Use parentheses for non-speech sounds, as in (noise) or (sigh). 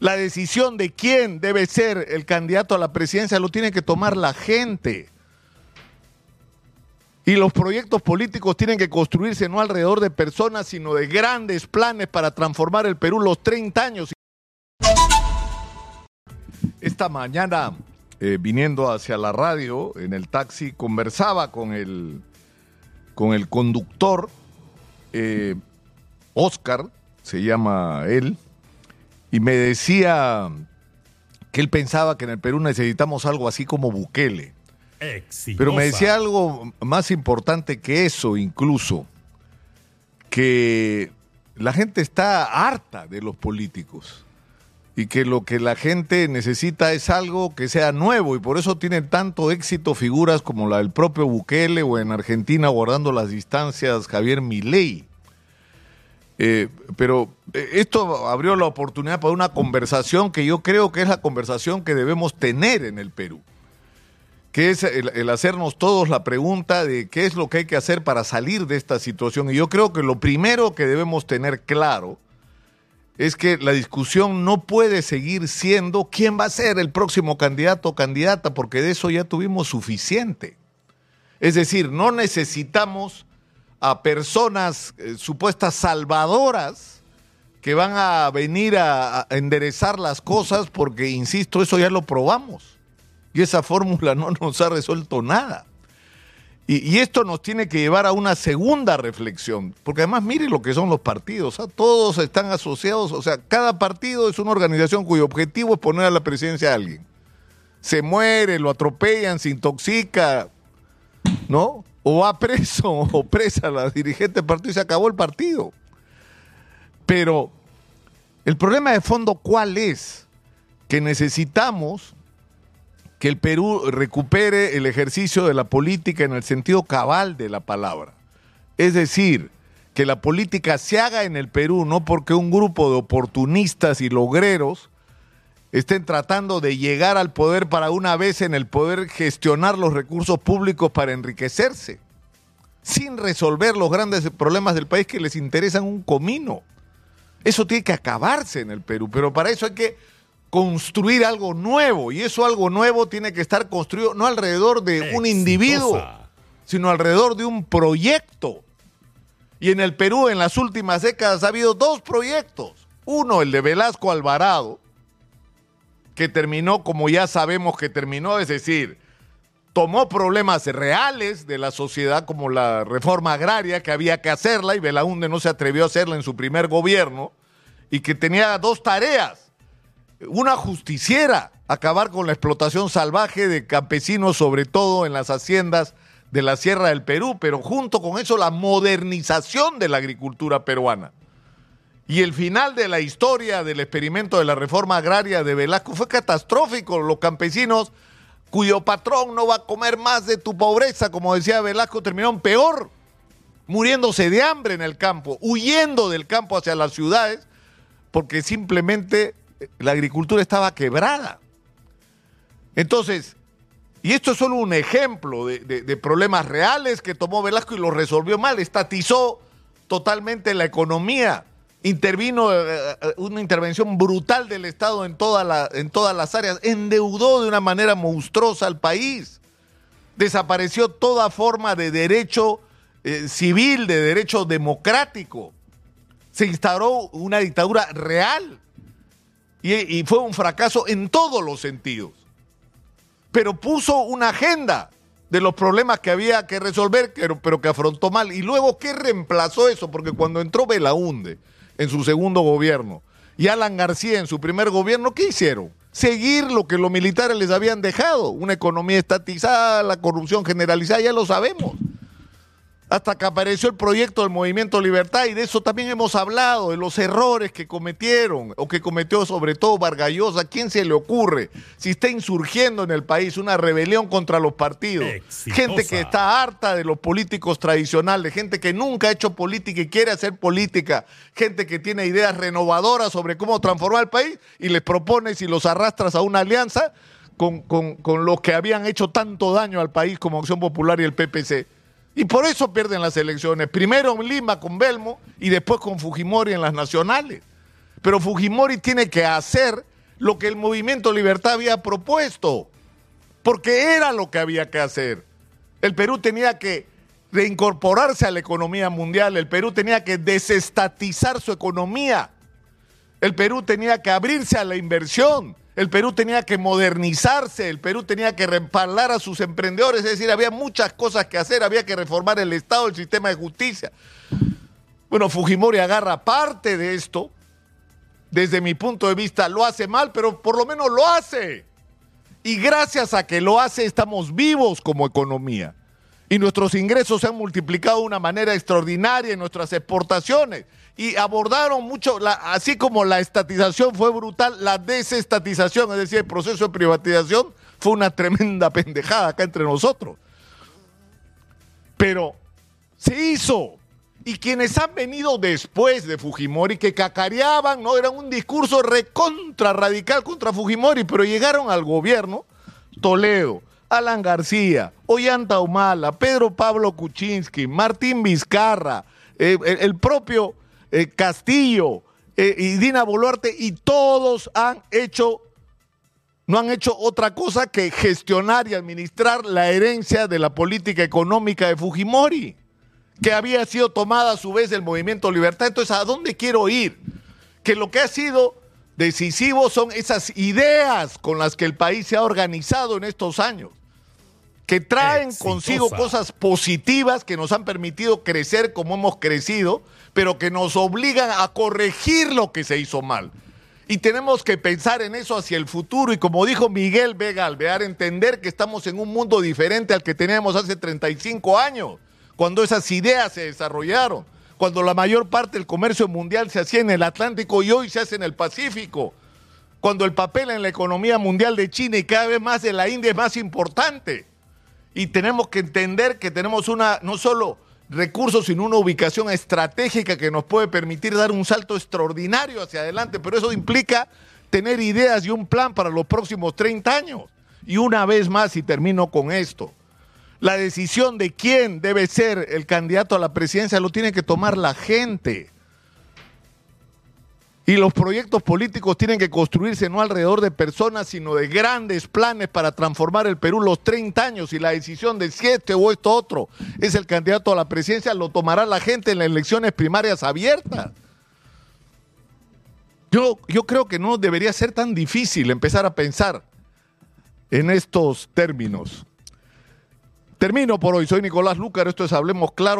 La decisión de quién debe ser el candidato a la presidencia lo tiene que tomar la gente. Y los proyectos políticos tienen que construirse no alrededor de personas, sino de grandes planes para transformar el Perú los 30 años. Esta mañana, eh, viniendo hacia la radio, en el taxi, conversaba con el, con el conductor, eh, Oscar, se llama él, y me decía que él pensaba que en el Perú necesitamos algo así como Bukele. Pero me decía algo más importante que eso incluso, que la gente está harta de los políticos y que lo que la gente necesita es algo que sea nuevo y por eso tienen tanto éxito figuras como la del propio Bukele o en Argentina guardando las distancias Javier Milei. Eh, pero eh, esto abrió la oportunidad para una conversación que yo creo que es la conversación que debemos tener en el Perú que es el, hacernos todos la pregunta de qué es lo que hay que hacer para salir de esta situación. Y yo creo que lo primero que debemos tener claro es que la discusión no puede seguir siendo quién va a ser el próximo candidato o candidata, porque de eso ya tuvimos suficiente. Es decir, no necesitamos a personas eh, supuestas salvadoras que van a venir a enderezar las cosas, porque, insisto, eso ya lo probamos. Y esa fórmula no nos ha resuelto nada. Y, esto nos tiene que llevar a una segunda reflexión, porque además mire lo que son los partidos, todos están asociados, o sea, cada partido es una organización cuyo objetivo es poner a la presidencia a alguien. Se muere, lo atropellan, se intoxica, ¿no? O va preso (laughs) o presa la dirigente del partido y se acabó el partido. Pero el problema de fondo, ¿cuál es? Que necesitamos que el Perú recupere el ejercicio de la política en el sentido cabal de la palabra. Es decir, que la política se haga en el Perú no porque un grupo de oportunistas y logreros estén tratando de llegar al poder para una vez en el poder gestionar los recursos públicos para enriquecerse, sin resolver los grandes problemas del país que les interesan un comino. Eso tiene que acabarse en el Perú, pero para eso hay que construir algo nuevo y eso algo nuevo tiene que estar construido no alrededor de un individuo, sino alrededor de un proyecto. Y en el Perú en las últimas décadas ha habido dos proyectos. Uno, el de Velasco Alvarado, que terminó como ya sabemos que terminó, es decir, tomó problemas reales de la sociedad como la reforma agraria, que había que hacerla y Belaunde no se atrevió a hacerla en su primer gobierno, y que tenía dos tareas una justiciera, acabar con la explotación salvaje de campesinos, sobre todo en las haciendas de la Sierra del Perú, pero junto con eso la modernización de la agricultura peruana. Y el final de la historia del experimento de la reforma agraria de Velasco fue catastrófico. Los campesinos cuyo patrón no va a comer más de tu pobreza, como decía Velasco, terminaron peor, muriéndose de hambre en el campo, huyendo del campo hacia las ciudades, porque simplemente la agricultura estaba quebrada. Entonces, y esto es solo un ejemplo de, problemas reales que tomó Velasco y lo resolvió mal, estatizó totalmente la economía, intervino eh, eh, una intervención brutal del Estado en, en todas las áreas, endeudó de una manera monstruosa al país, desapareció toda forma de derecho eh, civil, de derecho democrático, se instauró una dictadura real y, fue un fracaso en todos los sentidos. Pero puso una agenda de los problemas que había que resolver, pero, pero, que afrontó mal. Y luego, ¿qué reemplazó eso? Porque cuando entró Belaunde en su segundo gobierno y Alan García en su primer gobierno, ¿qué hicieron? Seguir lo que los militares les habían dejado, una economía estatizada, la corrupción generalizada, ya lo sabemos hasta que apareció el proyecto del Movimiento Libertad y de eso también hemos hablado, de los errores que cometieron o que cometió sobre todo Vargallosa. ¿Quién se le ocurre si está insurgiendo en el país una rebelión contra los partidos? Gente que está harta de los políticos tradicionales, gente que nunca ha hecho política y quiere hacer política, gente que tiene ideas renovadoras sobre cómo transformar el país y les propones y los arrastras a una alianza con, con, con los que habían hecho tanto daño al país como Acción Popular y el PPC. Y por eso pierden las elecciones. Primero en Lima con Belmo y después con Fujimori en las nacionales. Pero Fujimori tiene que hacer lo que el movimiento Libertad había propuesto, porque era lo que había que hacer. El Perú tenía que reincorporarse a la economía mundial, el Perú tenía que desestatizar su economía, el Perú tenía que abrirse a la inversión, el Perú tenía que modernizarse, el Perú tenía que respaldar a sus emprendedores, es decir, había muchas cosas que hacer, había que reformar el Estado, el sistema de justicia. Bueno, Fujimori agarra parte de esto, desde mi punto de vista lo hace mal, pero por lo menos lo hace. Y gracias a que lo hace estamos vivos como economía. Y nuestros ingresos se han multiplicado de una manera extraordinaria en nuestras exportaciones. Y abordaron mucho, así como la estatización fue brutal, la desestatización, es decir, el proceso de privatización fue una tremenda pendejada acá entre nosotros. Pero se hizo. Y quienes han venido después de Fujimori, que cacareaban, ¿no? Era un discurso recontra radical contra Fujimori, pero llegaron al gobierno, Toledo, Alan García, Ollanta Humala, Pedro Pablo Kuczynski, Martín Vizcarra, eh, el, propio eh, Castillo eh, y Dina Boluarte, y todos han hecho, no han hecho otra cosa que gestionar y administrar la herencia de la política económica de Fujimori que había sido tomada a su vez del movimiento Libertad. Entonces, ¿a dónde quiero ir? Que lo que ha sido decisivo son esas ideas con las que el país se ha organizado en estos años, que traen consigo cosas positivas que nos han permitido crecer como hemos crecido, pero que nos obligan a corregir lo que se hizo mal. Y tenemos que pensar en eso hacia el futuro. Y como dijo Miguel Vega Alvear, entender que estamos en un mundo diferente al que teníamos hace 35 años cuando esas ideas se desarrollaron, cuando la mayor parte del comercio mundial se hacía en el Atlántico y hoy se hace en el Pacífico, cuando el papel en la economía mundial de China y cada vez más de la India es más importante. Y tenemos que entender que tenemos una, no solo recursos, sino una ubicación estratégica que nos puede permitir dar un salto extraordinario hacia adelante, pero eso implica tener ideas y un plan para los próximos 30 años. Y una vez más, y termino con esto, la decisión de quién debe ser el candidato a la presidencia lo tiene que tomar la gente. Y los proyectos políticos tienen que construirse no alrededor de personas, sino de grandes planes para transformar el Perú los 30 años. Y la decisión de si este o esto otro es el candidato a la presidencia, lo tomará la gente en las elecciones primarias abiertas. Yo, yo creo que no debería ser tan difícil empezar a pensar en estos términos. Termino por hoy. Soy Nicolás Lucar. Esto es Hablemos Claro.